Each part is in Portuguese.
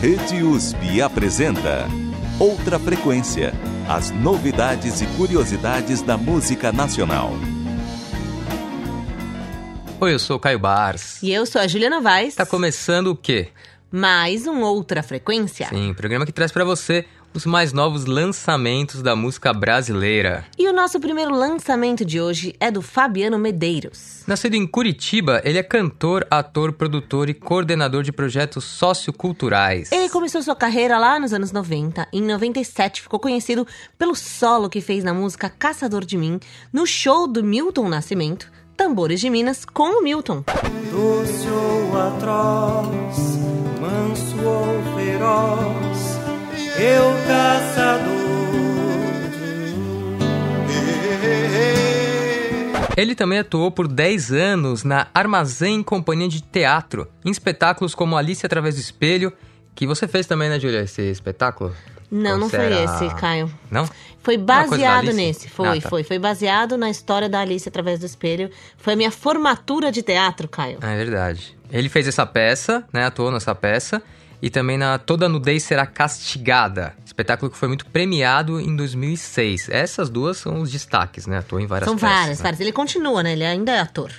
Rede USP apresenta Outra Frequência as novidades e curiosidades da música nacional. Oi, eu sou o Caio Bars. E eu sou a Juliana Vaz. Tá começando o quê? Mais um Outra Frequência. Sim, programa que traz para você os mais novos lançamentos da música brasileira. E o nosso primeiro lançamento de hoje é do Fabiano Medeiros. Nascido em Curitiba, ele é cantor, ator, produtor e coordenador de projetos socioculturais. Ele começou sua carreira lá nos anos 90. Em 97 ficou conhecido pelo solo que fez na música Caçador de Mim, no show do Milton Nascimento, Tambores de Minas com o Milton. Doce ou atroz, manso ou feroz eu caçador Ele também atuou por 10 anos na Armazém Companhia de Teatro, em espetáculos como Alice através do Espelho, que você fez também, né, Julia, esse espetáculo? Não, Ou não foi esse, Caio. Não? Foi baseado nesse, foi, Ah, tá. foi. Foi baseado na história da Alice através do espelho. Foi a minha formatura de teatro, Caio. Ah, é verdade. Ele fez essa peça, né, atuou nessa peça, e também na Toda Nudez Será Castigada, espetáculo que foi muito premiado em 2006. Essas duas são os destaques, né, atuou em várias São peças. várias, né? várias. Ele continua, né? Ele ainda é ator.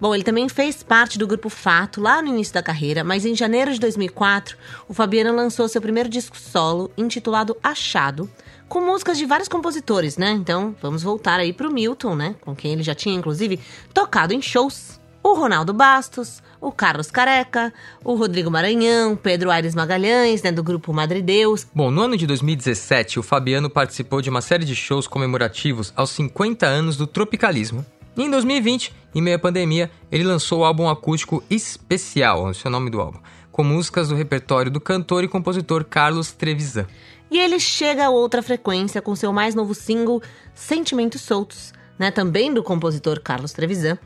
Bom, ele também fez parte do grupo Fato lá no início da carreira, mas em janeiro de 2004, o Fabiano lançou seu primeiro disco solo, intitulado Achado, com músicas de vários compositores, né? Então, vamos voltar aí pro Milton, né? Com quem ele já tinha, inclusive, tocado em shows. O Ronaldo Bastos, o Carlos Careca, o Rodrigo Maranhão, Pedro Aires Magalhães, né? Do grupo Madre Deus. Bom, no ano de 2017, o Fabiano participou de uma série de shows comemorativos aos 50 anos do tropicalismo. E em 2020, em meio à pandemia, ele lançou o álbum acústico Especial, esse é o nome do álbum, com músicas do repertório do cantor e compositor Carlos Trevisan. E ele chega a outra frequência com seu mais novo single, Sentimentos Soltos, né? Também do compositor Carlos Trevisan.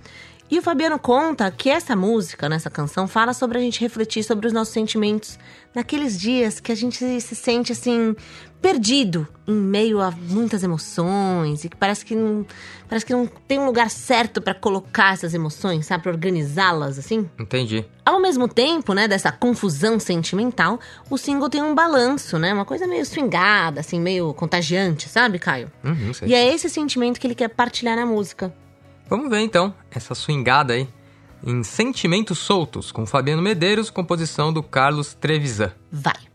E o Fabiano conta que essa música, nessa canção, fala sobre a gente refletir sobre os nossos sentimentos naqueles dias que a gente se sente assim perdido em meio a muitas emoções e que parece que não, parece que não tem um lugar certo para colocar essas emoções, sabe, para organizá-las assim. Entendi. Ao mesmo tempo, né, dessa confusão sentimental, o single tem um balanço, né? Uma coisa meio swingada, assim, meio contagiante, sabe, Caio? Hum, não sei. E é esse sentimento que ele quer partilhar na música. Vamos ver então essa swingada aí em Sentimentos Soltos, com Fabiano Medeiros, composição do Carlos Trevisan. Vai.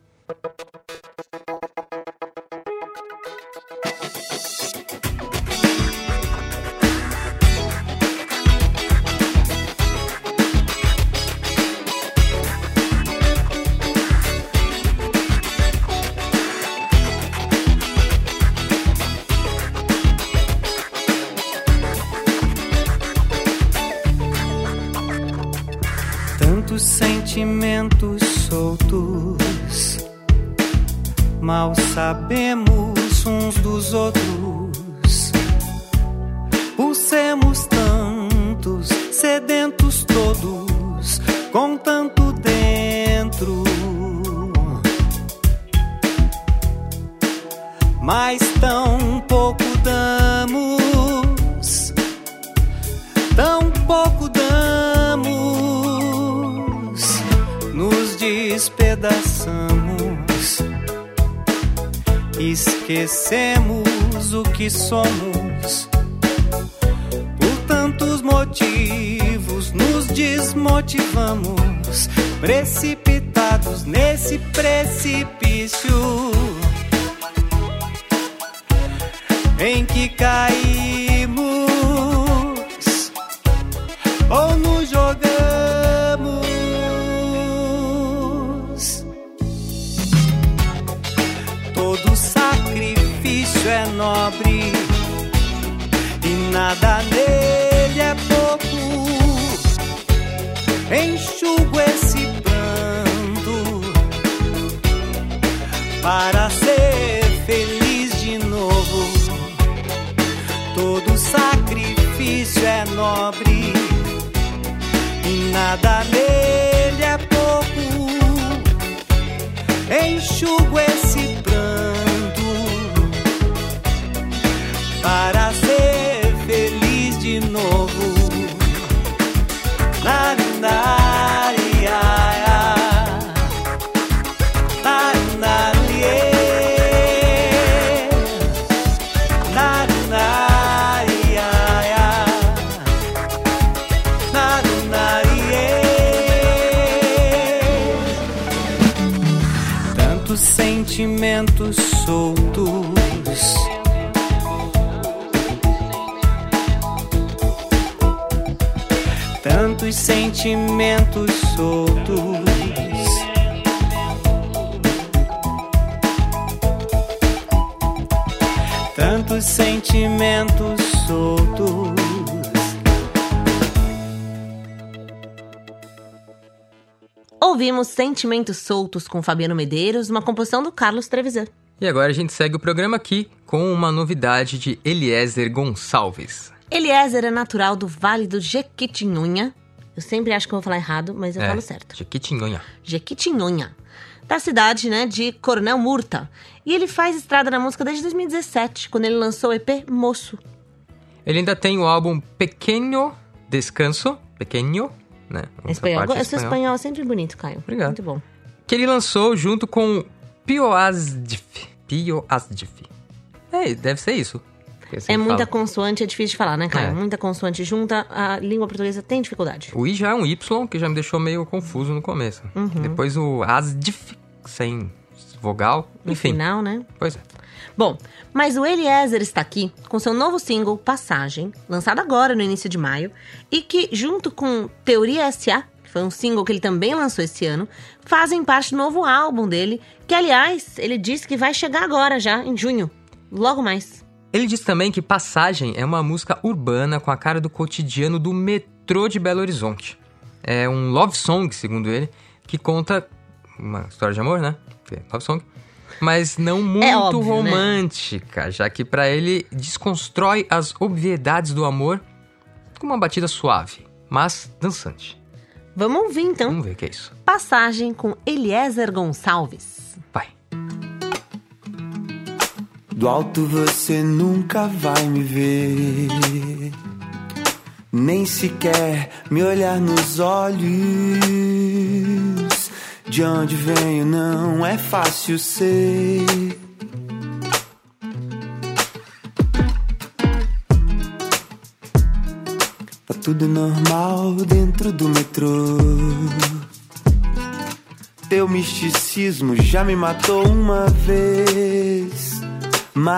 Sentimentos soltos, mal sabemos uns dos outros. Pulsemos tantos, sedentos todos, com tanto dentro. Mas tão pouco esquecemos o que somos. Por tantos motivos, nos desmotivamos, precipitados nesse precipício em que caímos nada Tantos sentimentos soltos. Tantos sentimentos soltos. Ouvimos Sentimentos Soltos com Fabiano Medeiros, uma composição do Carlos Trevisan. E agora a gente segue o programa aqui com uma novidade de Eliezer Gonçalves. Eliezer é natural do Vale do Jequitinhonha. Eu sempre acho que eu vou falar errado, mas eu É, falo certo. Jequitinhonha. Jequitinhonha. Da cidade, né, de Coronel Murta. E ele faz estrada na música desde 2017, quando ele lançou o EP Moço. Ele ainda tem o álbum Pequeno Descanso, Pequeno, né? Espanhol. Esse espanhol é sempre bonito, Caio. Obrigado. Muito bom. Que ele lançou junto com Pioasdif. Pioasdif. É, deve ser isso. Que assim É muita fala. consoante, é difícil de falar, né, Caio? É. Muita consoante junta, a língua portuguesa tem dificuldade. O I já é um Y, que já me deixou meio confuso no começo. Uhum. Depois o Asdif, sem vogal. No Enfim, final, né? pois é. Bom, mas o Eliezer está aqui com seu novo single Passagem, lançado agora no início de maio, e que, junto com Teoria S.A., que foi um single que ele também lançou esse ano, fazem parte do novo álbum dele, que, aliás, ele disse que vai chegar agora já, em junho, logo mais. Ele diz também que Passagem é uma música urbana com a cara do cotidiano do metrô de Belo Horizonte. É um love song, segundo ele, que conta uma história de amor, né? É Love song. Mas não muito óbvio, né? romântica, já que pra ele desconstrói as obviedades do amor com uma batida suave, mas dançante. Vamos ouvir então Vamos ver o que é isso. Passagem com Eliezer Gonçalves. Do alto você nunca vai me ver, nem sequer me olhar nos olhos. De onde venho não é fácil ser. Tá tudo normal dentro do metrô. Teu misticismo já me matou uma vez. Mas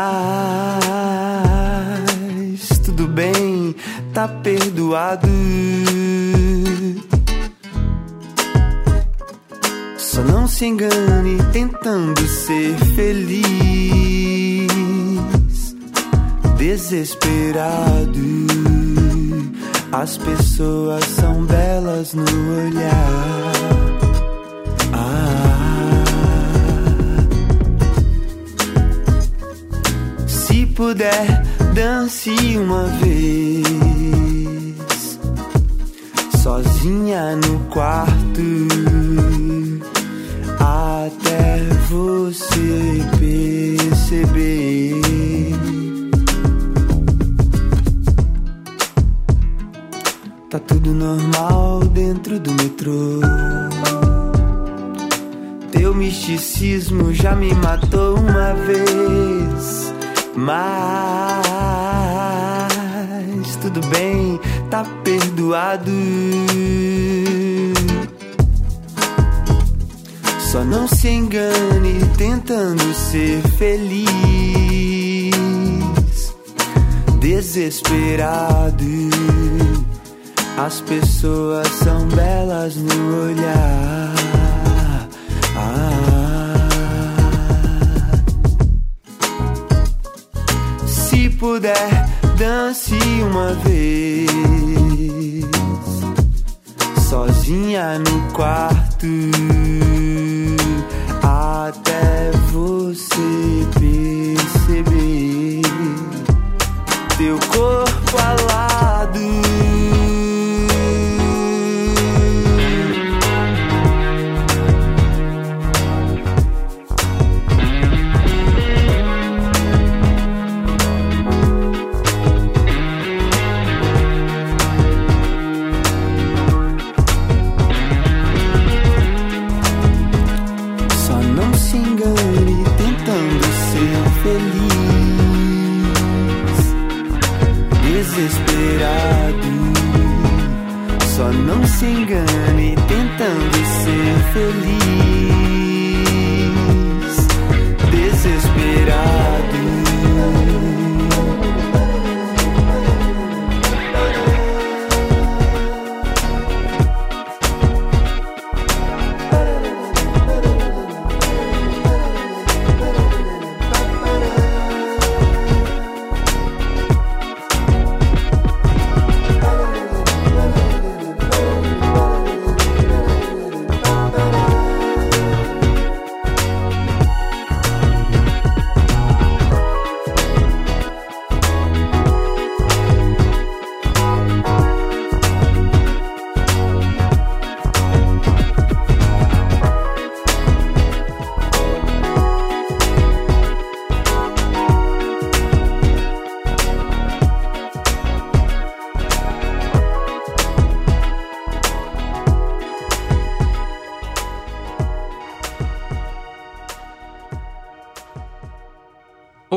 tudo bem, tá perdoado. Só não se engane tentando ser feliz. Desesperado. As pessoas são belas no olhar. Puder, dance uma vez. Sozinha no quarto. Até você perceber. Tá tudo normal dentro do metrô. Teu misticismo já me matou uma vez. Mas tudo bem, tá perdoado. Só não se engane tentando ser feliz. Desesperado. As pessoas são belas no olhar. Puder, dance uma vez. Sozinha no quarto. Até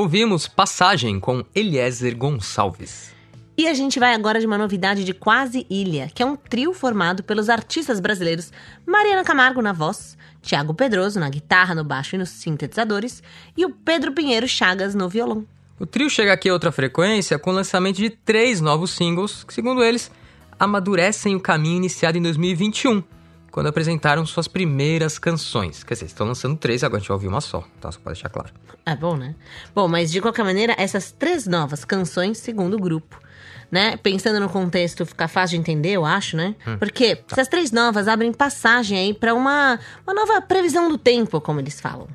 ouvimos Passagem com Eliezer Gonçalves. E a gente vai agora de uma novidade de Quase Ilha, que é um trio formado pelos artistas brasileiros Mariana Camargo na voz, Tiago Pedroso na guitarra, no baixo e nos sintetizadores, e o Pedro Pinheiro Chagas no violão. O trio chega aqui a outra frequência com o lançamento de três novos singles, que, segundo eles, amadurecem o caminho iniciado em 2021, quando apresentaram suas primeiras canções. Quer dizer, estão lançando três, agora a gente vai ouvir uma só, tá? Só pra deixar claro. É bom, né? Bom, mas de qualquer maneira, essas três novas canções, segundo o grupo, né? Pensando no contexto, fica fácil de entender, eu acho, né? Porque Tá. essas três novas abrem passagem aí pra uma, uma nova previsão do tempo, como eles falam.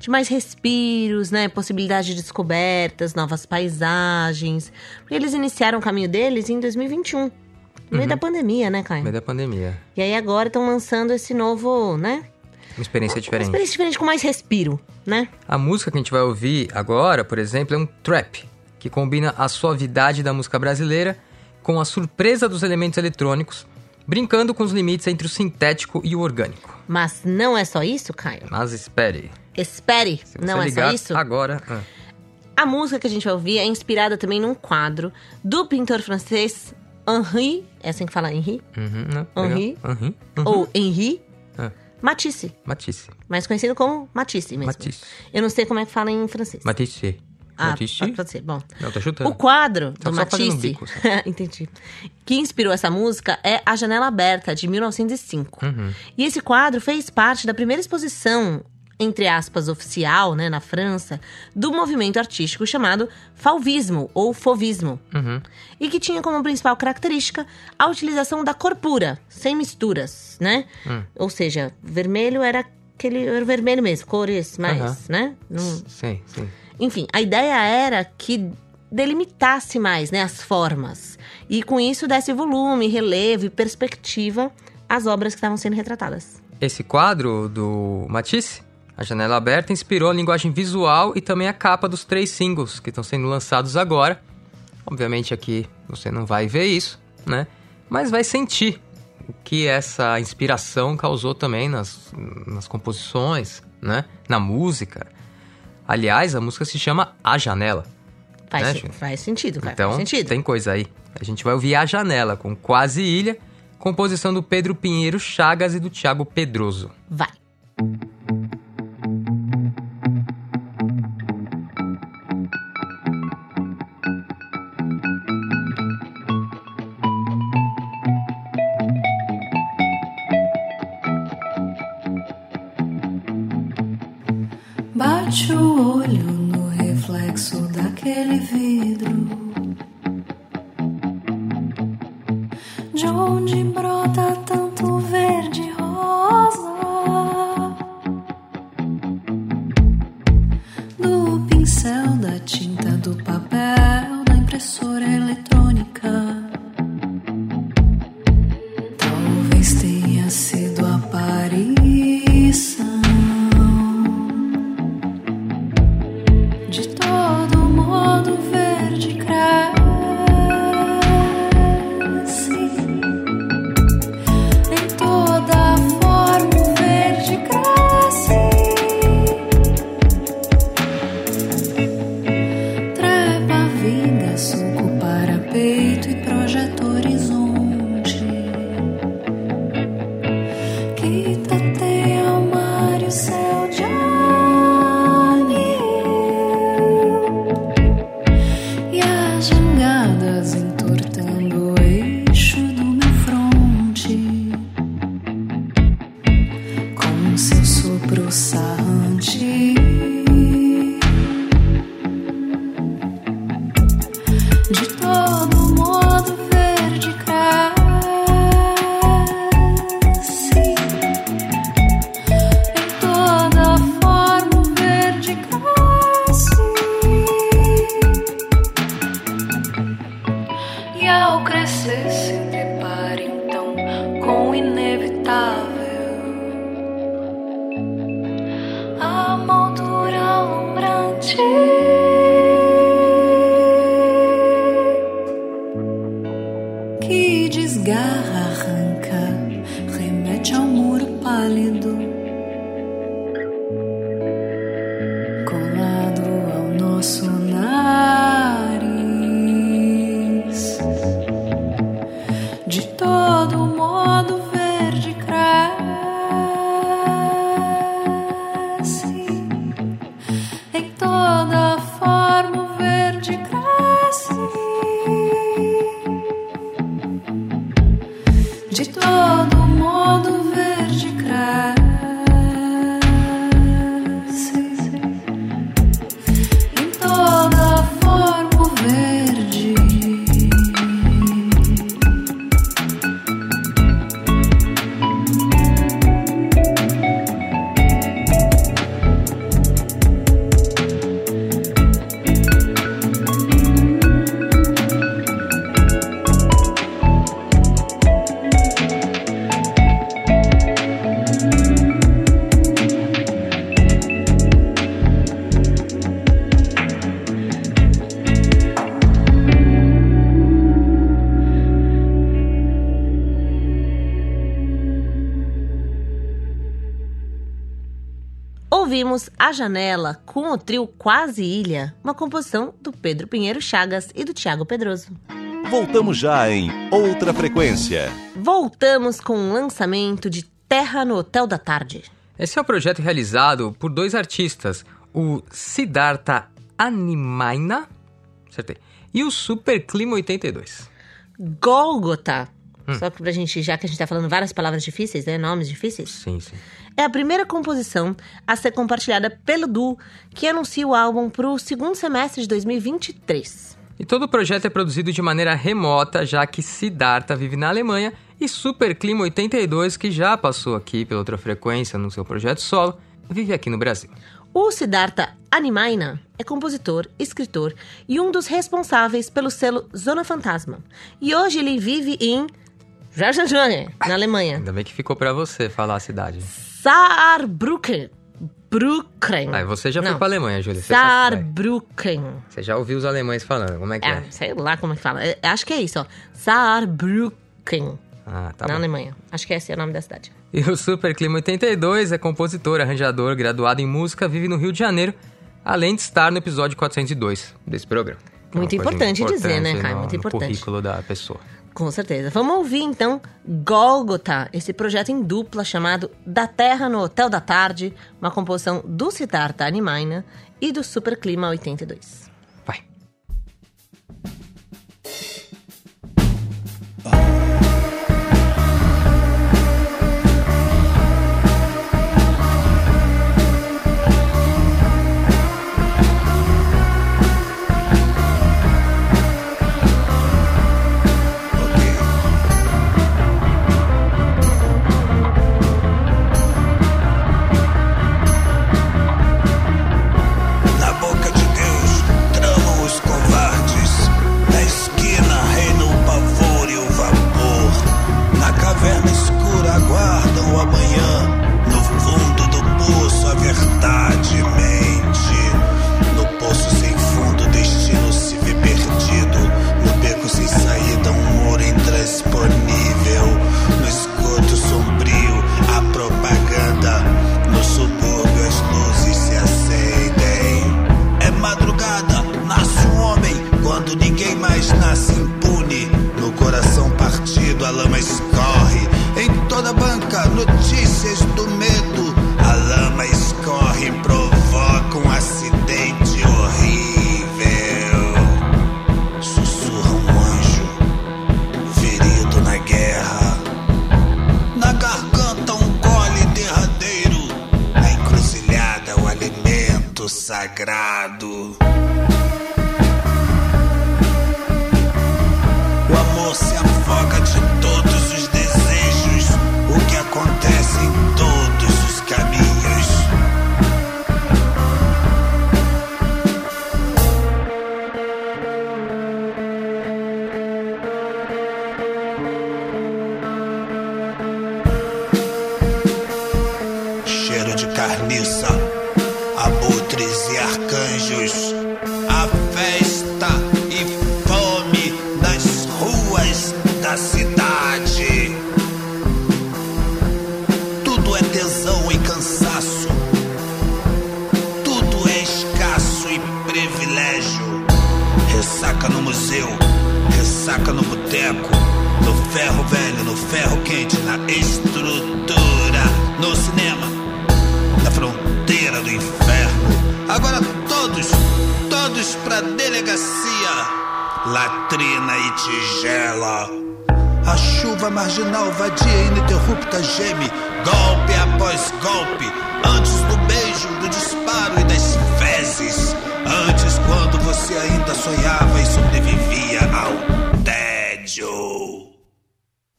De mais respiros, né? Possibilidade de descobertas, novas paisagens. Porque eles iniciaram o caminho deles em 2021. No meio da pandemia, né, Caio? No meio da pandemia. E aí agora estão lançando esse novo, né? Uma experiência Uma diferente. experiência diferente com mais respiro, né? A música que a gente vai ouvir agora, por exemplo, é um trap, que combina a suavidade da música brasileira com a surpresa dos elementos eletrônicos, brincando com os limites entre o sintético e o orgânico. Mas não é só isso, Caio. Mas espere, Espere, não é só isso? agora... ah, A música que a gente vai ouvir é inspirada também num quadro do pintor francês Henri, é assim que fala Henri? uhum, né? Henri? Henri? Uhum. Ou Henri Ah, Matisse, Matisse. mais conhecido como Matisse mesmo. Matisse. Eu não sei como é que fala em francês. Matisse. Ah, Matisse? pode ser. Bom, Não, tô chutando. o quadro Tá do Matisse, bico, entendi, que inspirou essa música é A Janela Aberta, de 1905. Uhum. E esse quadro fez parte da primeira exposição, entre aspas, oficial, né, na França, do movimento artístico chamado Fauvismo, ou Fauvismo. Uhum. E que tinha como principal característica a utilização da cor pura, sem misturas, né? Hum. Ou seja, vermelho era aquele era vermelho mesmo, cores mais, Aham. né? Não- Sim, sim. enfim, a ideia era que delimitasse mais né, as formas. E com isso desse volume, relevo e perspectiva às obras que estavam sendo retratadas. Esse quadro do Matisse, A Janela Aberta, inspirou a linguagem visual e também a capa dos três singles que estão sendo lançados agora. Obviamente aqui você não vai ver isso, né? Mas vai sentir o que essa inspiração causou também nas, nas composições, né? Na música. Aliás, a música se chama A Janela. Faz, Né, faz sentido, cara. Então, faz sentido. tem coisa aí. A gente vai ouvir A Janela com Quase Ilha, composição do Pedro Pinheiro Chagas e do Thiago Pedroso. Vai. Janela com o trio Quase Ilha, uma composição do Pedro Pinheiro Chagas e do Tiago Pedroso. Voltamos já em Outra Frequência. Voltamos com o lançamento de Terra no Hotel da Tarde. Esse é um projeto realizado por dois artistas, o Siddhartha Animaina, acertei, e o Super Clima 82. Gólgota. Só que pra gente, já que a gente tá falando várias palavras difíceis, né? Nomes difíceis. Sim, sim. É a primeira composição a ser compartilhada pelo Du, que anuncia o álbum pro segundo semestre de 2023. E todo o projeto é produzido de maneira remota, já que Siddhartha vive na Alemanha e Super Clima 82, que já passou aqui pela outra frequência no seu projeto solo, vive aqui no Brasil. O Siddhartha Animaina é compositor, escritor e um dos responsáveis pelo selo Zona Fantasma. E hoje ele vive em na Alemanha. Ainda bem que ficou pra você falar a cidade. Saarbrücken. Brücken. Ah, você já foi Não. pra Alemanha, Júlia. Você, sabe. Saarbrücken. você já ouviu os alemães falando, como é que é? É, sei lá como é que fala. É, acho que é isso, ó. Saarbrücken. Ah, tá na bom. Alemanha. Acho que esse é o nome da cidade. E o Super Clima 82 é compositor, arranjador, graduado em música, vive no Rio de Janeiro, além de estar no episódio 402 desse programa. É Muito coisa importante dizer, né, importante Caio? Muito no importante. currículo da pessoa. Com certeza. Vamos ouvir então Gólgota, esse projeto em dupla chamado Da Terra no Hotel da Tarde, uma composição do Siddhartha Animaina e do Super Clima 82. Vai. Na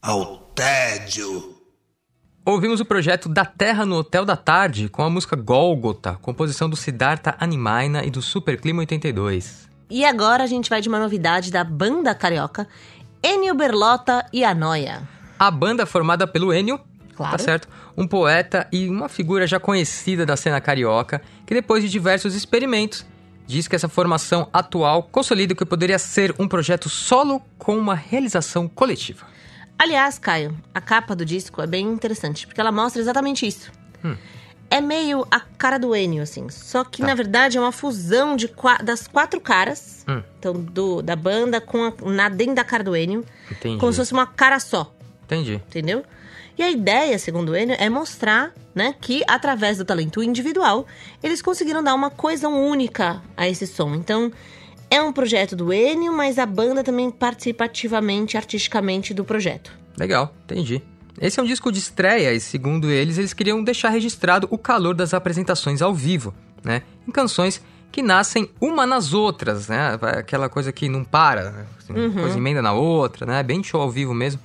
Ao tédio. Ouvimos o projeto Da Terra no Hotel da Tarde com a música Gólgota, composição do Siddhartha Animaina e do Superclima 82. E agora a gente vai de uma novidade da banda carioca, Enio Berlota e a Noia. A banda formada pelo Enio, Claro. tá certo? Um poeta e uma figura já conhecida da cena carioca, que depois de diversos experimentos, diz que essa formação atual consolida o que poderia ser um projeto solo com uma realização coletiva. Aliás, Caio, a capa do disco é bem interessante, porque ela mostra exatamente isso. É meio a cara do Enio, assim. Só que, na verdade, é uma fusão de das quatro caras. Hum. Então, do, da banda com a, na, dentro da cara do Enio. Entendi. Como se fosse uma cara só, Entendi. entendeu? E a ideia, segundo o Enio, é mostrar né, que, através do talento individual, eles conseguiram dar uma coesão única a esse som. Então, é um projeto do Enio, mas a banda também participa ativamente, artisticamente, do projeto. Legal, entendi. Esse é um disco de estreia e, segundo eles, eles queriam deixar registrado o calor das apresentações ao vivo, né? Em canções que nascem uma nas outras, né? Aquela coisa que não para, né? Assim, uma coisa emenda na outra, né? Bem show ao vivo mesmo.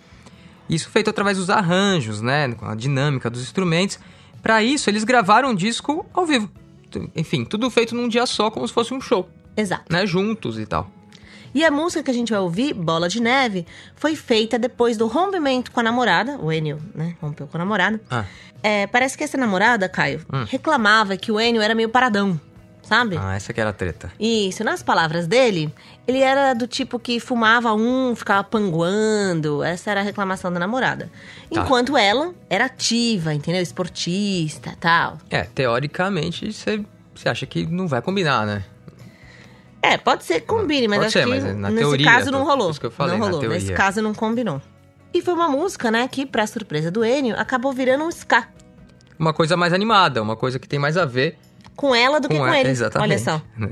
Isso feito através dos arranjos, né? Com a dinâmica dos instrumentos. Para isso, eles gravaram um disco ao vivo. Enfim, tudo feito num dia só, como se fosse um show, Exato. né? Juntos e tal. E a música que a gente vai ouvir, Bola de Neve, foi feita depois do rompimento com a namorada, o Enio, né? Rompeu com a namorada. Ah, É, parece que essa namorada, Caio, reclamava que o Enio era meio paradão, sabe? ah, essa que era a treta. Isso, nas palavras dele, ele era do tipo que fumava um, ficava panguando. Essa era a reclamação da namorada. Tá. Enquanto ela era ativa, entendeu? Esportista tal. É, teoricamente, você acha que não vai combinar, né? É, pode ser que combine, mas Pode acho ser, que mas na nesse teoria, caso não rolou. isso que eu falei, não rolou. Nesse caso não combinou. E foi uma música, né, que, pra surpresa do Enio, acabou virando um ska. Uma coisa mais animada, uma coisa que tem mais a ver Com ela do que com ele. Exatamente. Olha só.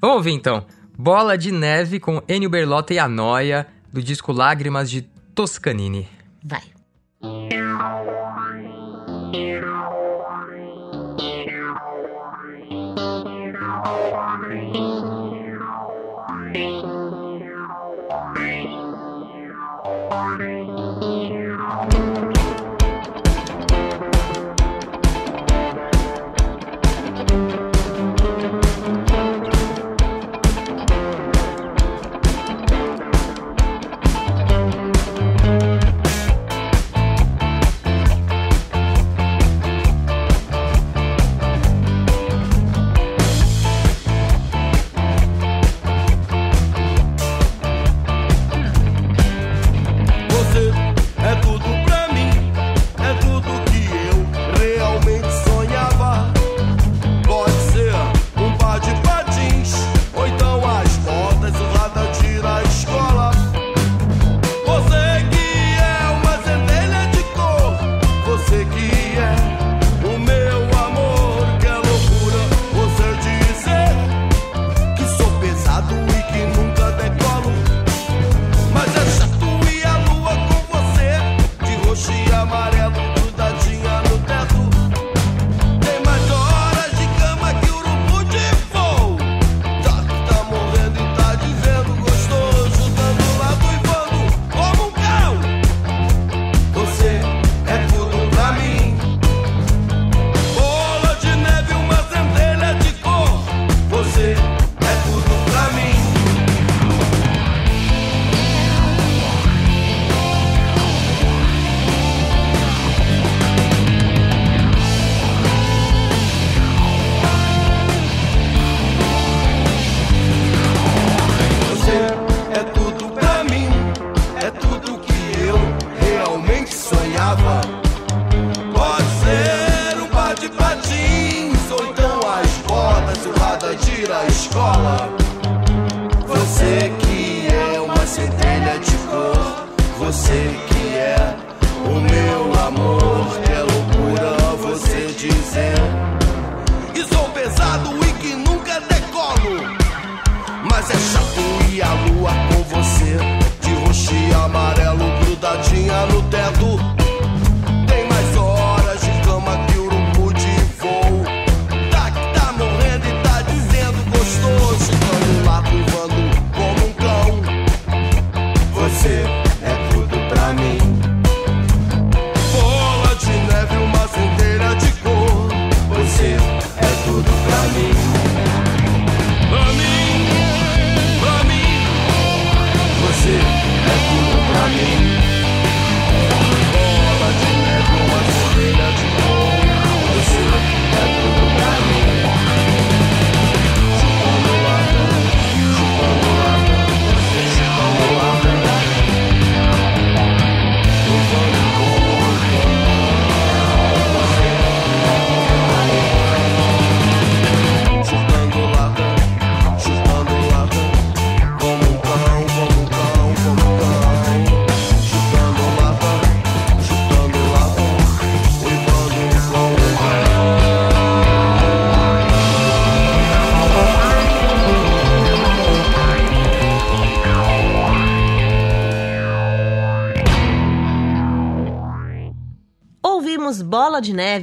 Vamos ouvir então. Bola de Neve com Enio Berlota e a Noia, do disco Lágrimas de Toscanini. Vai. Você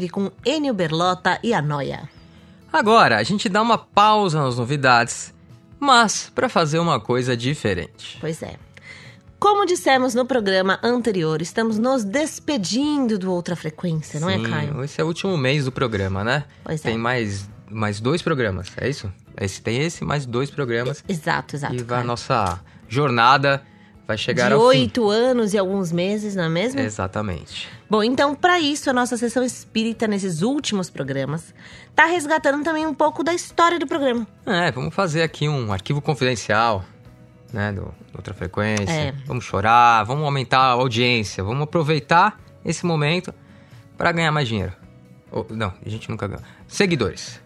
Com Enio Berlota e a Noia. Agora, a gente dá uma pausa nas novidades, mas para fazer uma coisa diferente. Pois é. Como dissemos no programa anterior, estamos nos despedindo do Outra Frequência, não Sim, é, Caio? Esse é o último mês do programa, né? Pois é. Tem mais, mais dois programas, é isso? Esse, tem esse, mais dois programas. Exato, exato. e vai, a nossa jornada vai chegar De ao oito anos e alguns meses, não é mesmo? Exatamente. Bom, então, para isso, a nossa sessão espírita nesses últimos programas tá resgatando também um pouco da história do programa. É, vamos fazer aqui um arquivo confidencial, né, do, do outra frequência. É. Vamos chorar, vamos aumentar a audiência, vamos aproveitar esse momento para ganhar mais dinheiro. Ou- não, a gente nunca ganha. Seguidores.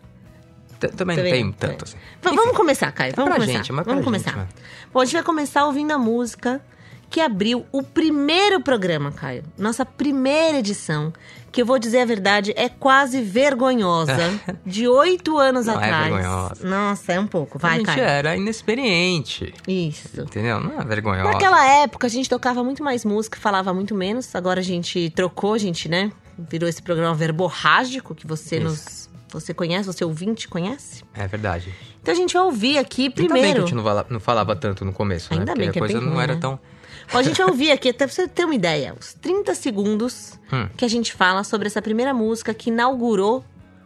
Também, não tem tanto assim. Vamos começar, Caio. Vamos pra começar. gente, mas pra vamos começar. Bom, a gente vai começar ouvindo a música que abriu o primeiro programa, Caio. Nossa primeira edição, que eu vou dizer a verdade, é quase vergonhosa. de oito anos Não é atrás. vergonhosa. Nossa, é um pouco. a Vai, gente Caio. era inexperiente, Isso. entendeu? Não é vergonhosa. Naquela época, a gente tocava muito mais música, falava muito menos. Agora a gente trocou, a gente, né? Virou esse programa verborrágico que você Isso. nos. Você conhece, você ouvinte conhece? É verdade. Então a gente vai ouvir aqui Ainda bem que a primeiro. gente não fala- não falava tanto no começo, né? Ainda Porque bem a que é coisa bem não ruim, era né? tão... Bom, a gente vai ouvir aqui, até pra você ter uma ideia, os 30 segundos Hum. que a gente fala sobre essa primeira música que inaugurou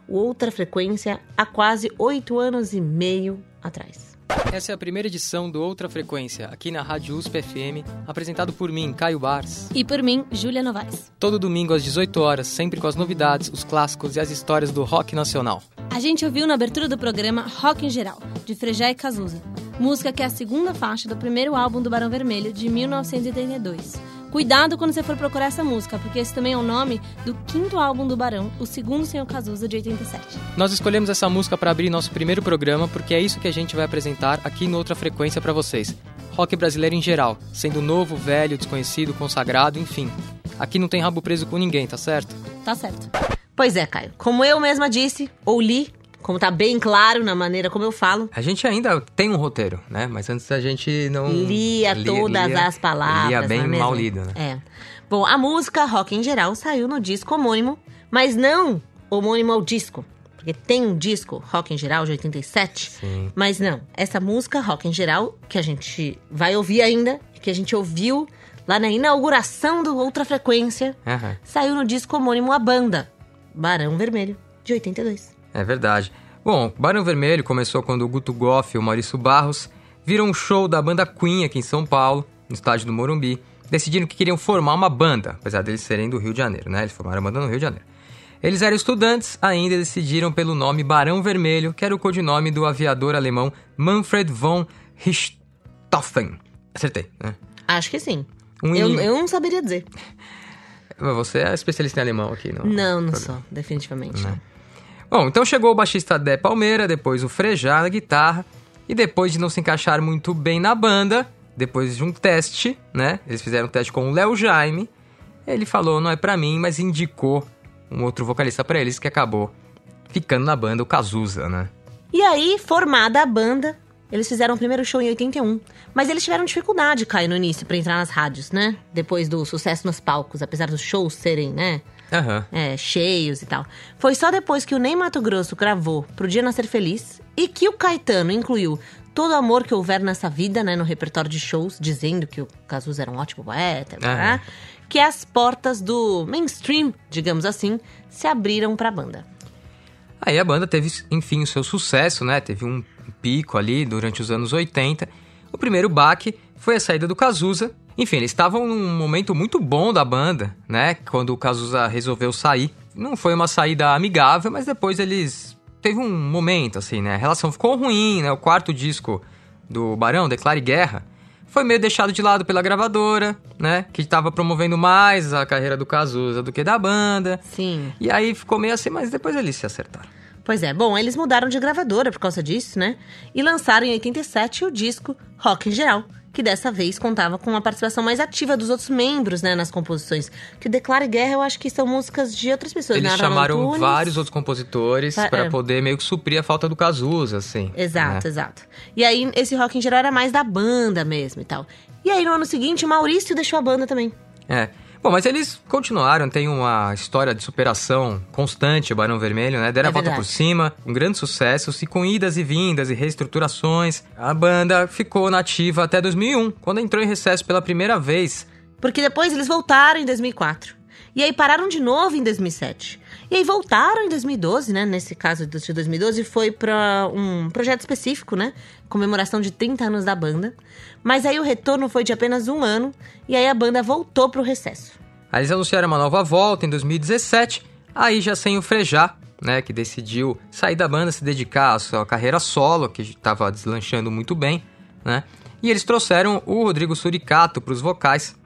o Outra Frequência há quase oito anos e meio atrás. Essa é a primeira edição do Outra Frequência, aqui na Rádio USP FM, apresentado por mim, Caio Bars. E por mim, Júlia Novaes. Todo domingo às 18 horas, sempre com as novidades, os clássicos e as histórias do rock nacional. A gente ouviu na abertura do programa Rock em Geral, de Frejá e Cazuza. Música que é a segunda faixa do primeiro álbum do Barão Vermelho, de 1982. Cuidado quando você for procurar essa música, porque esse também é o nome do quinto álbum do Barão, o segundo sem o Cazuza, de 87. Nós escolhemos essa música para abrir nosso primeiro programa porque é isso que a gente vai apresentar aqui no Outra Frequência para vocês. Rock brasileiro em geral, sendo novo, velho, desconhecido, consagrado, enfim. Aqui não tem rabo preso com ninguém, tá certo? Tá certo. Pois é, Caio. Como eu mesma disse, ou li, como tá bem claro na maneira como eu falo, A gente ainda tem um roteiro, né? Mas antes a gente não... lia todas lia- as palavras. Lia não bem é mal lido, né? É. Bom, a música Rock em Geral saiu no disco homônimo, mas não homônimo ao disco. Porque tem um disco, Rock em Geral, de 87. Sim. Mas não, essa música, Rock em Geral, que a gente vai ouvir ainda, que a gente ouviu lá na inauguração do Outra Frequência, Aham. saiu no disco homônimo A Banda, Barão Vermelho, de 82. É verdade. Bom, Barão Vermelho começou quando o Guto Goff e o Maurício Barros viram um show da banda Queen aqui em São Paulo, no estádio do Morumbi. Decidiram que queriam formar uma banda, apesar deles serem do Rio de Janeiro, né? Eles formaram a banda no Rio de Janeiro. Eles eram estudantes, ainda decidiram pelo nome Barão Vermelho, que era o codinome do aviador alemão Manfred von Richthofen. Acertei, né? Acho que sim. Um eu, eu não saberia dizer. Você é especialista em alemão aqui, não? Não, não sou, definitivamente. não. Bom, então chegou o baixista Dé Palmeira, depois o Frejá na guitarra, e depois de não se encaixar muito bem na banda, depois de um teste, né? Eles fizeram um teste com o Léo Jaime. Ele falou, não é pra mim, mas indicou um outro vocalista pra eles que acabou ficando na banda, o Cazuza, né? E aí, formada a banda, eles fizeram o primeiro show em 81. Mas eles tiveram dificuldade, Caio, no início, pra entrar nas rádios, né? Depois do sucesso nos palcos, apesar dos shows serem, né? Aham. é, cheios e tal. Foi só depois que o Ney Mato Grosso gravou Pro Dia Nascer Feliz e que o Caetano incluiu todo o amor que houver nessa vida, né, no repertório de shows, dizendo que o Cazuza era um ótimo poeta, Aham. que as portas do mainstream, digamos assim, se abriram pra banda. Aí a banda teve, enfim, o seu sucesso, né? Teve um pico ali durante os anos 80. O primeiro baque foi a saída do Cazuza. Enfim, eles estavam num momento muito bom da banda, né? Quando o Cazuza resolveu sair. Não foi uma saída amigável, mas depois eles... Teve um momento, assim, né? A relação ficou ruim, né? O quarto disco do Barão, Declare Guerra, foi meio deixado de lado pela gravadora, né? Que estava promovendo mais a carreira do Cazuza do que da banda. Sim. E aí ficou meio assim, mas depois eles se acertaram. Pois é, bom, eles mudaram de gravadora por causa disso, né? E lançaram em 87 o disco Rock em Geral, que dessa vez contava com uma participação mais ativa dos outros membros, né, nas composições. Que o Declare Guerra, eu acho que são músicas de outras pessoas, Eles né? Chamaram Antunes. vários outros compositores Tá, pra é. poder meio que suprir a falta do Cazuza, assim. Exato, né? exato. E aí, esse rock em geral era mais da banda mesmo e tal. E aí, no ano seguinte, o Maurício deixou a banda também. É. Bom, mas eles continuaram, tem uma história de superação constante, o Barão Vermelho, né? Deram É a volta por cima, um grande sucesso, e com idas e vindas e reestruturações. A banda ficou nativa até 2001, quando entrou em recesso pela primeira vez. Porque depois eles voltaram em 2004. E aí pararam de novo em 2007. E aí voltaram em 2012, né? Nesse caso de 2012 foi pra um projeto específico, né? Comemoração de 30 anos da banda. Mas aí o retorno foi de apenas um ano. E aí a banda voltou pro recesso. Aí eles anunciaram uma nova volta em 2017, aí já sem o Frejá, né, que decidiu sair da banda, se dedicar à sua carreira solo, que estava deslanchando muito bem, né? E eles trouxeram o Rodrigo Suricato para os vocais.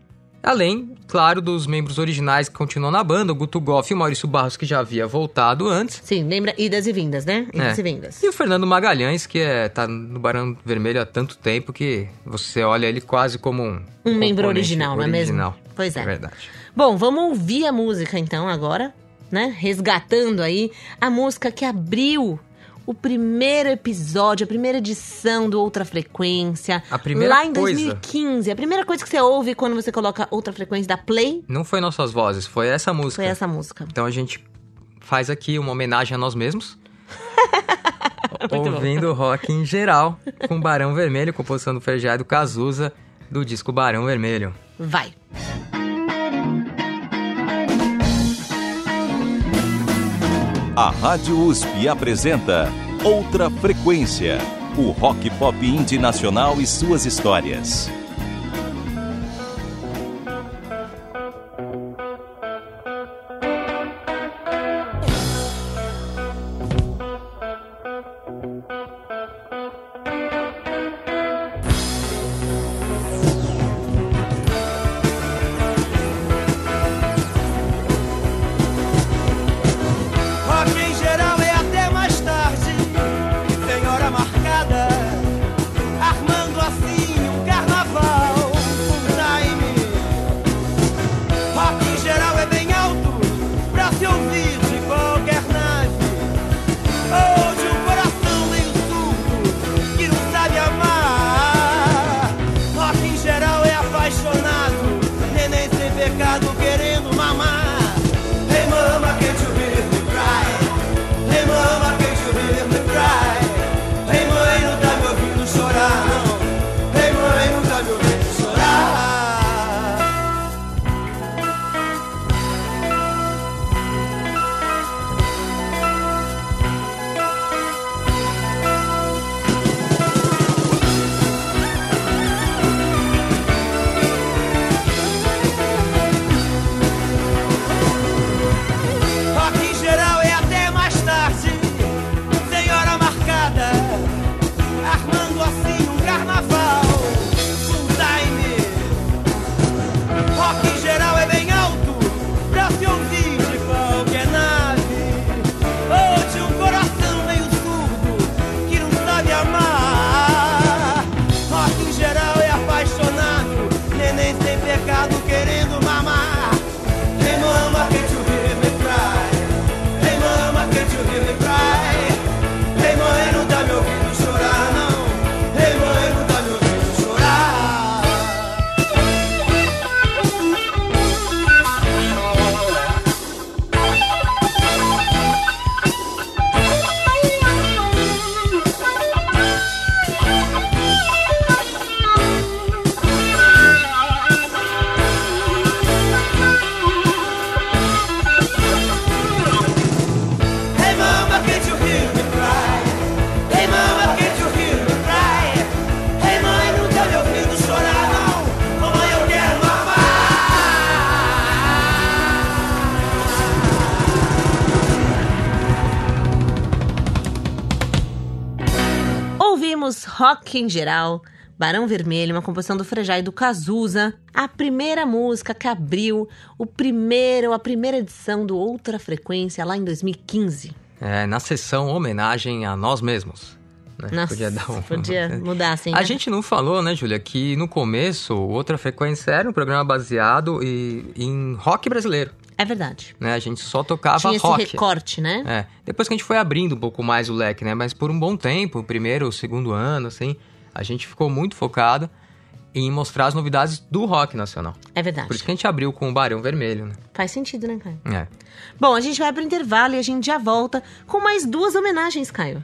Além, claro, dos membros originais que continuam na banda, o Guto Goff e o Maurício Barros, que já havia voltado antes. Sim, lembra? Idas e vindas, né? Idas É. e vindas. E o Fernando Magalhães, que é, tá no Barão Vermelho há tanto tempo que você olha ele quase como um... Um membro componente original, não é mesmo? original. Pois é. É verdade. Bom, vamos ouvir a música então agora, né? Resgatando aí a música que abriu o primeiro episódio, a primeira edição do Outra Frequência. A primeira Lá em coisa. 2015. A primeira coisa que você ouve quando você coloca Outra Frequência da Play Não foi nossas vozes, foi essa música. foi essa música. Então a gente faz aqui uma homenagem a nós mesmos. bom. ouvindo rock em geral, com Barão Vermelho, composição do Ferjá e do Cazuza, do disco Barão Vermelho. Vai. A Rádio USP apresenta Outra Frequência, o rock pop indie nacional e suas histórias. Rock em geral. Barão Vermelho, uma composição do Frejá e do Cazuza. A primeira música que abriu o primeiro, a primeira edição do Outra Frequência lá em 2015. É, na sessão homenagem a nós mesmos. né? Nossa, podia dar um... podia mudar assim. A né? gente não falou, né, Júlia, que no começo o Outra Frequência era um programa baseado e- em rock brasileiro. É verdade. Né? A gente só tocava Tinha esse rock. recorte, né? É, depois que a gente foi abrindo um pouco mais o leque, né? Mas por um bom tempo, primeiro, segundo ano, assim, a gente ficou muito focado em mostrar as novidades do rock nacional. É verdade. Por isso que a gente abriu com o Barão Vermelho, né? Faz sentido, né, Caio? É. Bom, a gente vai pro intervalo e a gente já volta com mais duas homenagens, Caio.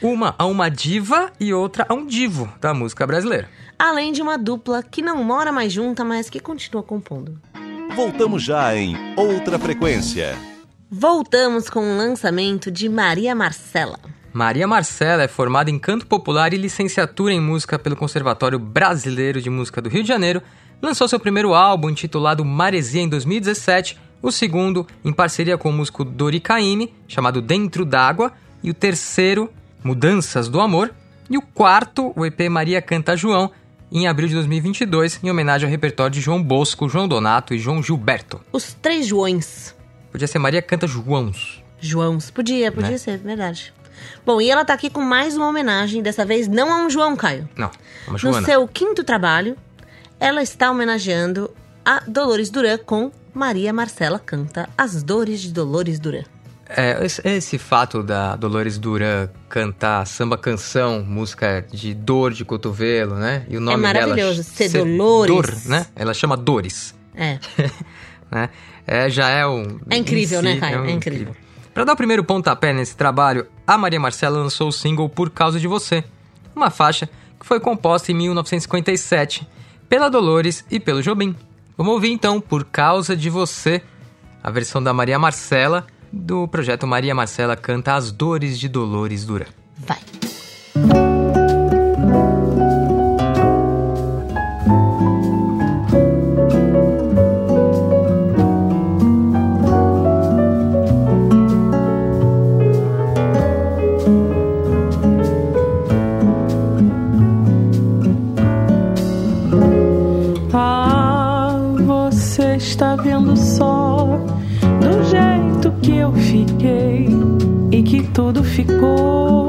Uma a uma diva e outra a um divo da música brasileira. Além de uma dupla que não mora mais junta, mas que continua compondo. Voltamos já em Outra Frequência. Voltamos com o lançamento de Maria Marcela. Maria Marcela é formada em canto popular e licenciatura em música pelo Conservatório Brasileiro de Música do Rio de Janeiro. Lançou seu primeiro álbum intitulado Maresia em 2017, o segundo em parceria com o músico Dori Caymmi, chamado Dentro d'Água, e o terceiro, Mudanças do Amor, e o quarto, o EP Maria Canta João, em abril de 2022, em homenagem ao repertório de João Bosco, João Donato e João Gilberto. Os três Joões. Podia ser Maria Canta Joãos. Joãos. Podia, podia Né? ser, verdade. Bom, e ela tá aqui com mais uma homenagem, dessa vez não a um João, Caio. Não, uma No Joana. seu quinto trabalho, ela está homenageando a Dolores Duran com Maria Marcela canta As Dores de Dolores Duran. É, esse, esse fato da Dolores Duran cantar samba canção, música de dor de cotovelo, né? E o nome maravilhoso, dela ser Dolores. Dor, né? Ela chama Dores, É, né? É, já é um... É incrível, em né, Caio? um É incrível. Para dar o primeiro pontapé nesse trabalho, a Maria Marcela lançou o single Por Causa de Você, uma faixa que foi composta em 1957 pela Dolores e pelo Jobim. Vamos ouvir então Por Causa de Você, a versão da Maria Marcela do projeto Maria Marcela canta As Dores de Dolores Duran. vai. Tudo ficou.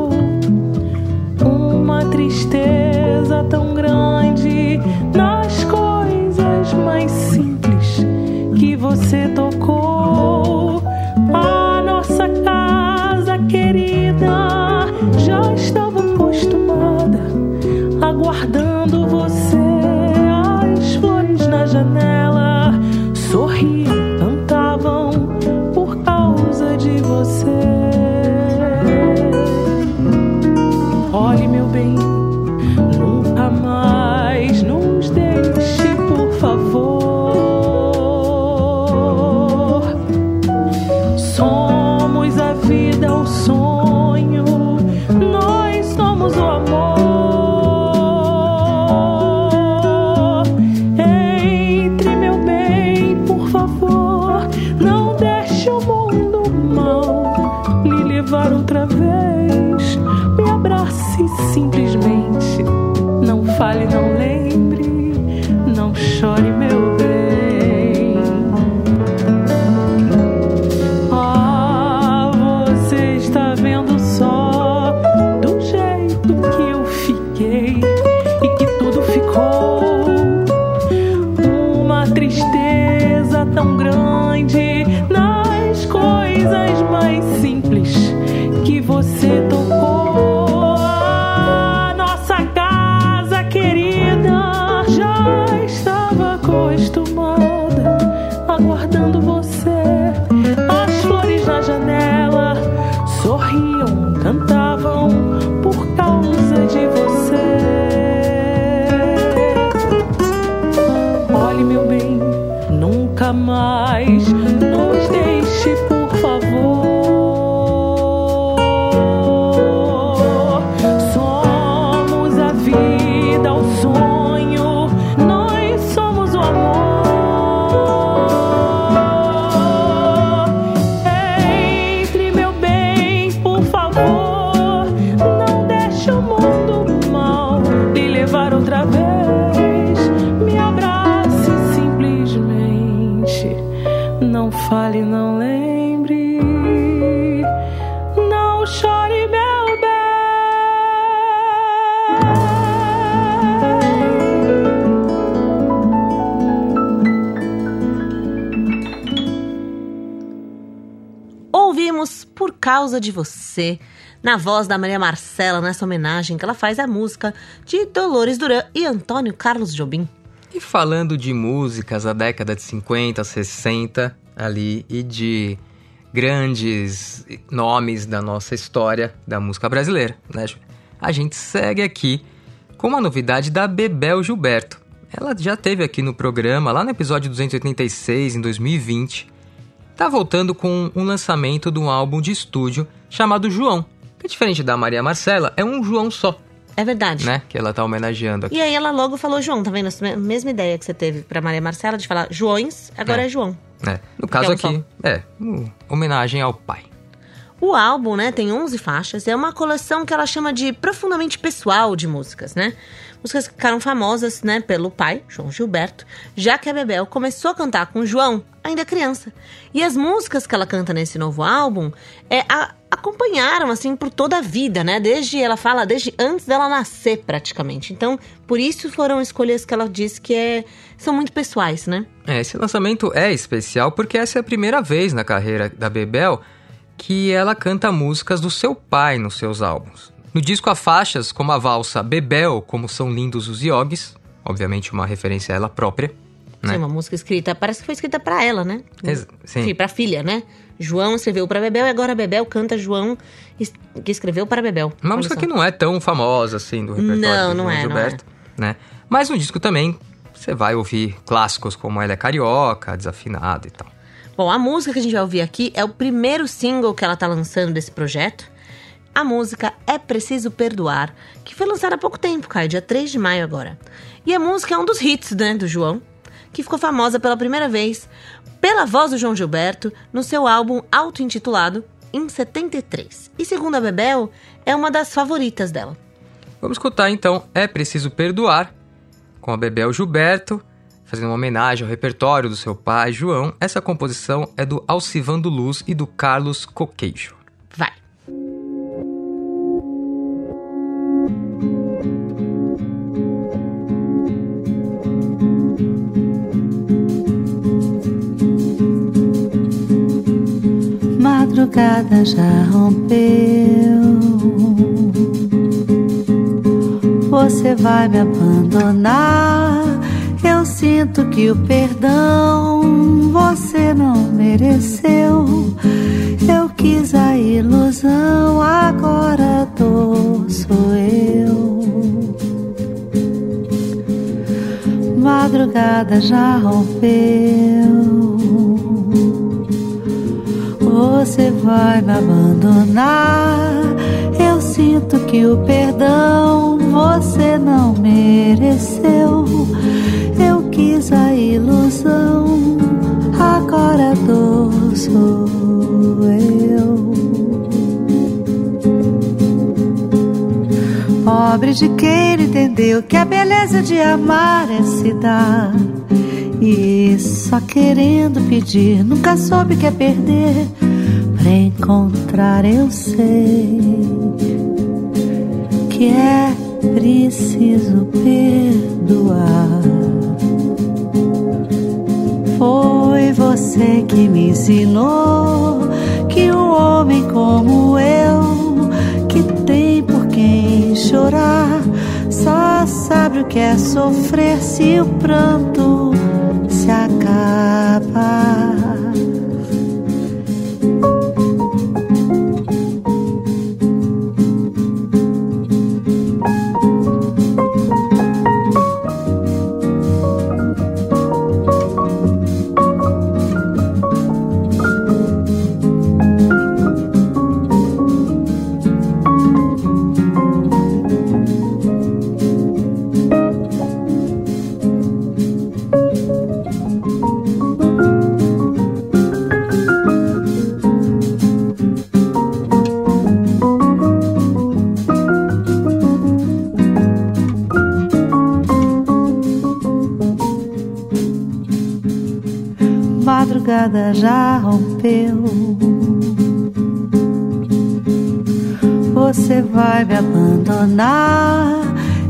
Fale, não lembre. Não chore, meu bem. Ouvimos Por Causa de Você, na voz da Maria Marcela, nessa homenagem que ela faz à música de Dolores Duran e Antônio Carlos Jobim. E falando de músicas da década de 50, 60 ali e de grandes nomes da nossa história da música brasileira, né? A gente segue aqui com uma novidade da Bebel Gilberto. Ela já teve aqui no programa, lá no episódio 286, em 2020. Tá voltando com um lançamento de um álbum de estúdio chamado João. Que é diferente da Maria Marcela, é um João só, É verdade. né? Que ela tá homenageando aqui. E aí ela logo falou João, tá vendo? Essa mesma ideia que você teve pra Maria Marcela de falar Joões, agora é, É. João. É, no Porque caso é um aqui, é, uma homenagem ao pai. O álbum, né, tem 11 faixas, é uma coleção que ela chama de profundamente pessoal de músicas, né? Músicas que ficaram famosas, né, pelo pai, João Gilberto, já que a Bebel começou a cantar com João ainda criança. E as músicas que ela canta nesse novo álbum é, a- acompanharam, assim, por toda a vida, né? Desde, ela fala, desde antes dela nascer, praticamente. Então, por isso foram escolhas que ela disse que é, são muito pessoais, né? É, esse lançamento é especial porque essa é a primeira vez na carreira da Bebel que ela canta músicas do seu pai nos seus álbuns. No disco há faixas como a valsa Bebel, como são lindos os iogues, obviamente uma referência a ela própria, né? Sim, uma música escrita, parece que foi escrita pra ela, né? Ex- sim. Enfim, pra filha, né? João escreveu pra Bebel e agora Bebel canta João que escreveu para Bebel. Uma Olha música só. que não é tão famosa assim do repertório Não, do não João é, não Gilberto, né? Mas no disco também você vai ouvir clássicos como Ela é Carioca, Desafinado e tal. Bom, a música que a gente vai ouvir aqui é o primeiro single que ela tá lançando desse projeto. A música É Preciso Perdoar, que foi lançada há pouco tempo, Caio, dia 3 de maio agora. E a música é um dos hits, né, do João, que ficou famosa pela primeira vez pela voz do João Gilberto no seu álbum auto-intitulado em 73. E segundo a Bebel, é uma das favoritas dela. Vamos escutar então É Preciso Perdoar, com a Bebel Gilberto, fazendo uma homenagem ao repertório do seu pai, João. Essa composição é do Alcivando Luz e do Carlos Coqueijo. Vai. Madrugada já rompeu. Você vai me abandonar. Eu sinto que o perdão você não mereceu. Eu quis a ilusão, agora dor sou eu. Madrugada já rompeu. Você vai me abandonar. Eu sinto que o perdão você não mereceu. Quis a ilusão, agora dor sou eu. Pobre de quem não entendeu que a beleza de amar é se dar. E só querendo pedir, nunca soube que é perder. Pra encontrar, eu sei que é preciso perdoar. Foi você que me ensinou que um homem como eu, que tem por quem chorar, só sabe o que é sofrer se o pranto se acaba. Madrugada já rompeu. Você vai me abandonar.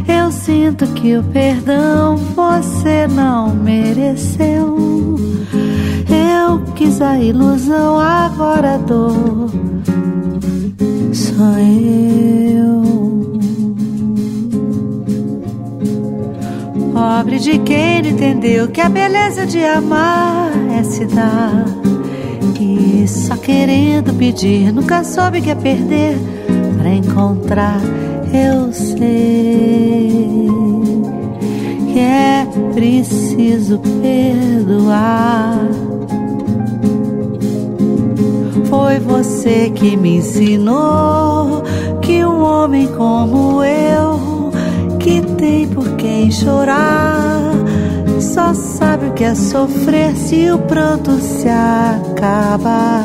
Eu sinto que o perdão você não mereceu. Eu quis a ilusão, agora dor. Sou eu. Pobre de quem entendeu que a beleza de amar se dar. E só querendo pedir, nunca soube que é perder. Pra encontrar, eu sei que é preciso perdoar. Foi você que me ensinou que um homem como eu, que tem por quem chorar, só sabe o que é sofrer se o pranto se acabar.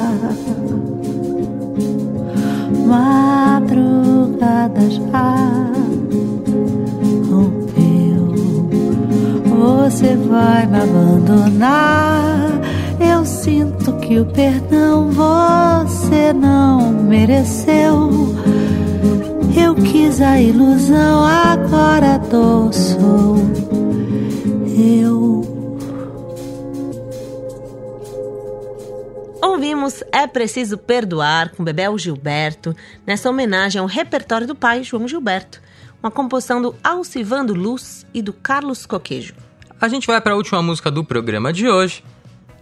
Madrugada já rompeu, você vai me abandonar. Eu sinto que o perdão você não mereceu. Eu quis a ilusão, agora dou sou Preciso Perdoar com Bebel Gilberto, nessa homenagem ao repertório do pai João Gilberto, uma composição do Alcivando Luz e do Carlos Coquejo. A gente vai para a última música do programa de hoje.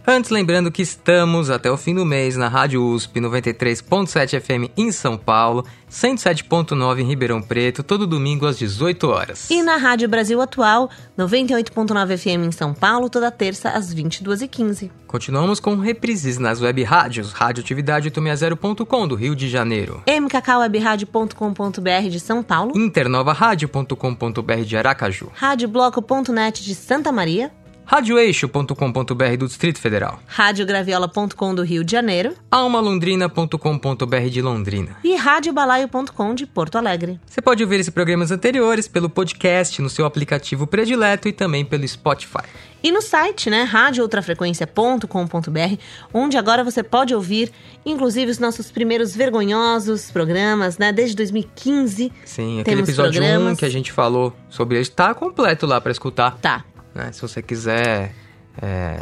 Antes, lembrando que estamos até o fim do mês na Rádio USP 93.7 FM em São Paulo, 107.9 em Ribeirão Preto, todo domingo às 18 horas. E na Rádio Brasil Atual, 98.9 FM em São Paulo, toda terça às 22h15. Continuamos com reprises nas web rádios, radioatividade860.com do Rio de Janeiro, mkkwebradio.com.br de São Paulo, internovarádio.com.br de Aracaju, radiobloco.net de Santa Maria, radioeixo.com.br do Distrito Federal, radiograviola.com do Rio de Janeiro almalondrina.com.br de Londrina. e radiobalaio.com de Porto Alegre. Você pode ouvir esses programas anteriores pelo podcast no seu aplicativo predileto e também pelo Spotify. E no site, né, radiooutrafrequência.com.br, onde agora você pode ouvir, inclusive, os nossos primeiros vergonhosos programas, né, desde 2015. Sim, aquele episódio 1 programas. que a gente falou sobre ele tá completo lá pra escutar. Tá. Né? Se você quiser é,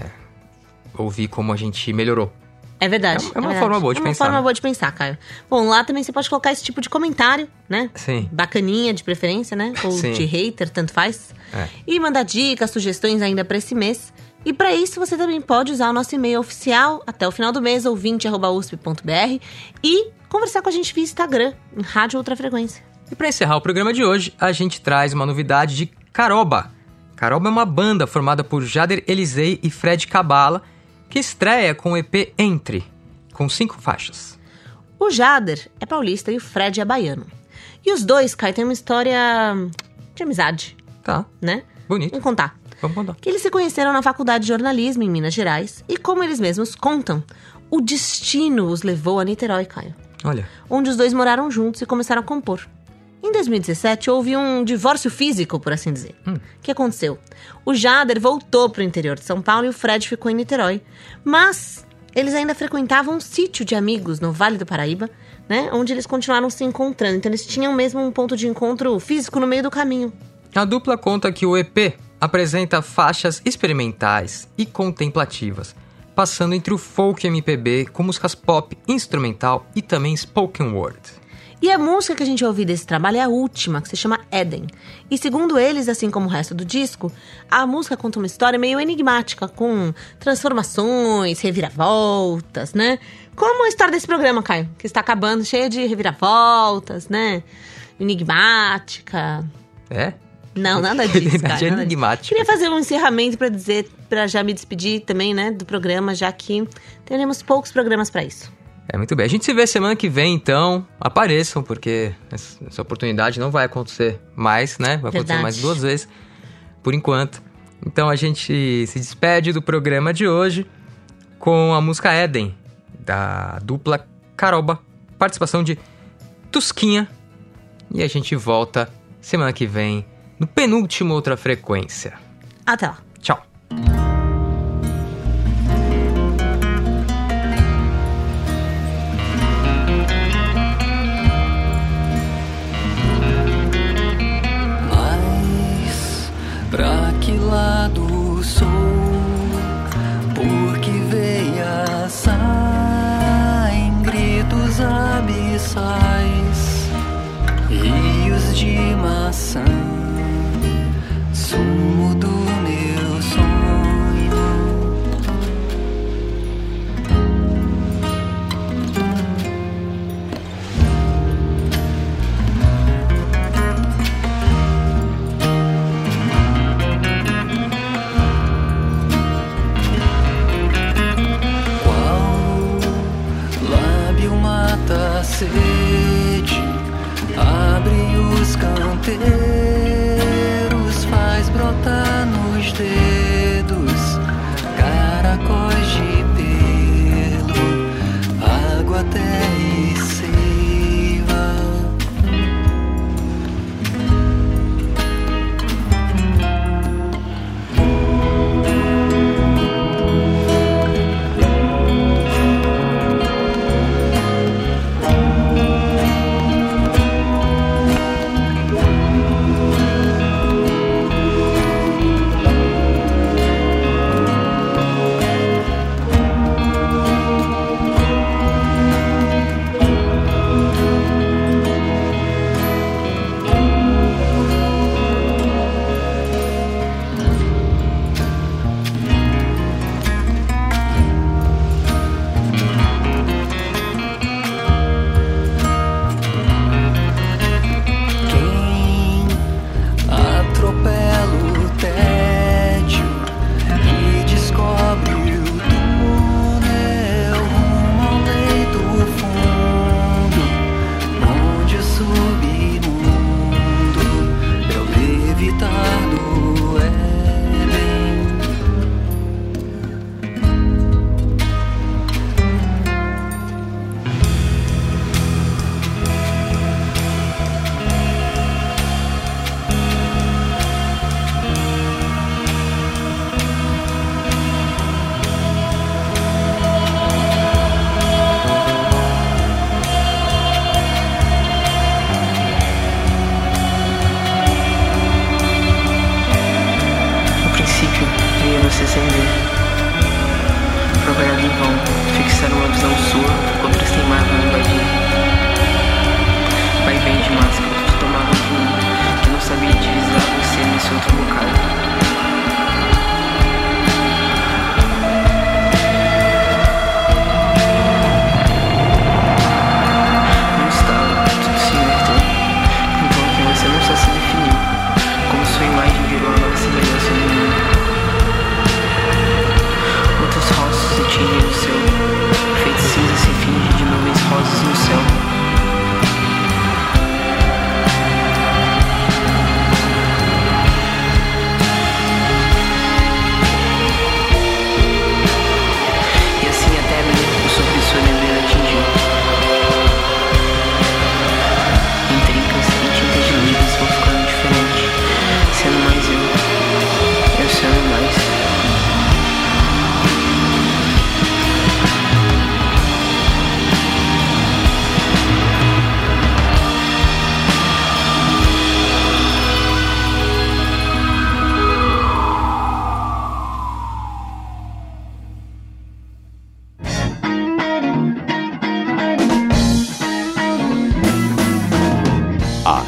ouvir como a gente melhorou. É verdade. É uma- é uma verdade. forma boa de é uma pensar, forma né? boa de pensar, Caio. Bom, lá também você pode colocar esse tipo de comentário, né? Sim. Bacaninha, de preferência, né? Ou Sim. de hater, tanto faz. É. E mandar dicas, sugestões ainda pra esse mês. E pra isso você também pode usar o nosso e-mail oficial até o final do mês, ouvinte.usp.br e conversar com a gente via Instagram, em Rádio Outra Frequência. E pra encerrar o programa de hoje, a gente traz uma novidade de Caroba. Caroba é uma banda formada por Jader Elisei e Fred Cabala, que estreia com o EP Entre, com cinco faixas. O Jader é paulista e o Fred é baiano. E os dois, Caio, têm uma história de amizade, Tá, né? bonito. Vamos contar. Vamos contar. que eles se conheceram na faculdade de jornalismo em Minas Gerais e, como eles mesmos contam, o destino os levou a Niterói, Caio, Olha, onde os dois moraram juntos e começaram a compor. Em 2017, houve um divórcio físico, por assim dizer. O que aconteceu? O Jader voltou para o interior de São Paulo e o Fred ficou em Niterói. Mas eles ainda frequentavam um sítio de amigos no Vale do Paraíba, né? Onde eles continuaram se encontrando. Então eles tinham mesmo um ponto de encontro físico no meio do caminho. a dupla conta que o EP apresenta faixas experimentais e contemplativas, passando entre o folk MPB com músicas pop, instrumental e também spoken word. E a música que a gente vai ouvir desse trabalho é a última, que se chama Eden. E segundo eles, assim como o resto do disco, a música conta uma história meio enigmática, com transformações, reviravoltas, né? Como a história desse programa, Caio, que está acabando, cheia de reviravoltas, né? Enigmática. É? Não, nada disso, cara. nada disso. enigmática. Queria fazer um encerramento para dizer, para já me despedir também, né, do programa, já que teremos poucos programas para isso. É muito bem. A gente se vê semana que vem, então. Apareçam, porque essa oportunidade não vai acontecer mais, né? Vai acontecer Verdade. mais duas vezes, por enquanto. Então a gente se despede do programa de hoje com a música Eden, da dupla Caroba, participação de Tusquinha. E a gente volta semana que vem no penúltimo Outra Frequência. Até lá. buliçais, rios de maçã, sumo do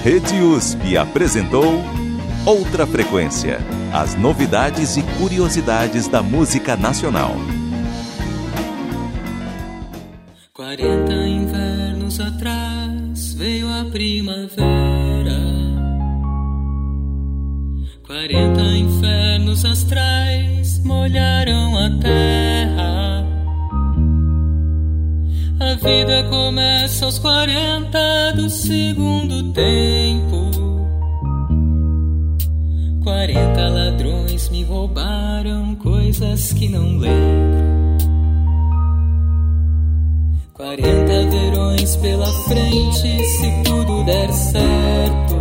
Rede USP apresentou Outra Frequência. As novidades e curiosidades da música nacional. 40 invernos atrás veio a primavera. 40 infernos astrais molharam a terra. Vida começa aos 40 do segundo tempo. 40 ladrões me roubaram coisas que não lembro. 40 verões pela frente, se tudo der certo.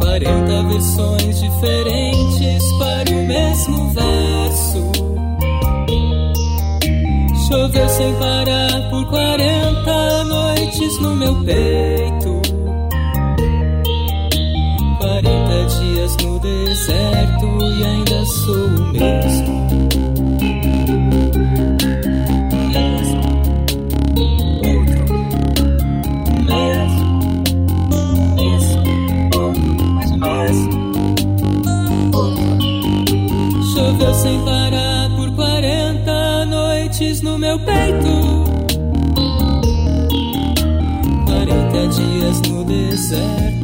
40 versões diferentes para o mesmo verso. Choveu sem parar por 40 noites no meu peito. 40 dias no deserto e ainda sou o mesmo. Choveu sem parar por 40 noites no meu peito. 40 dias no deserto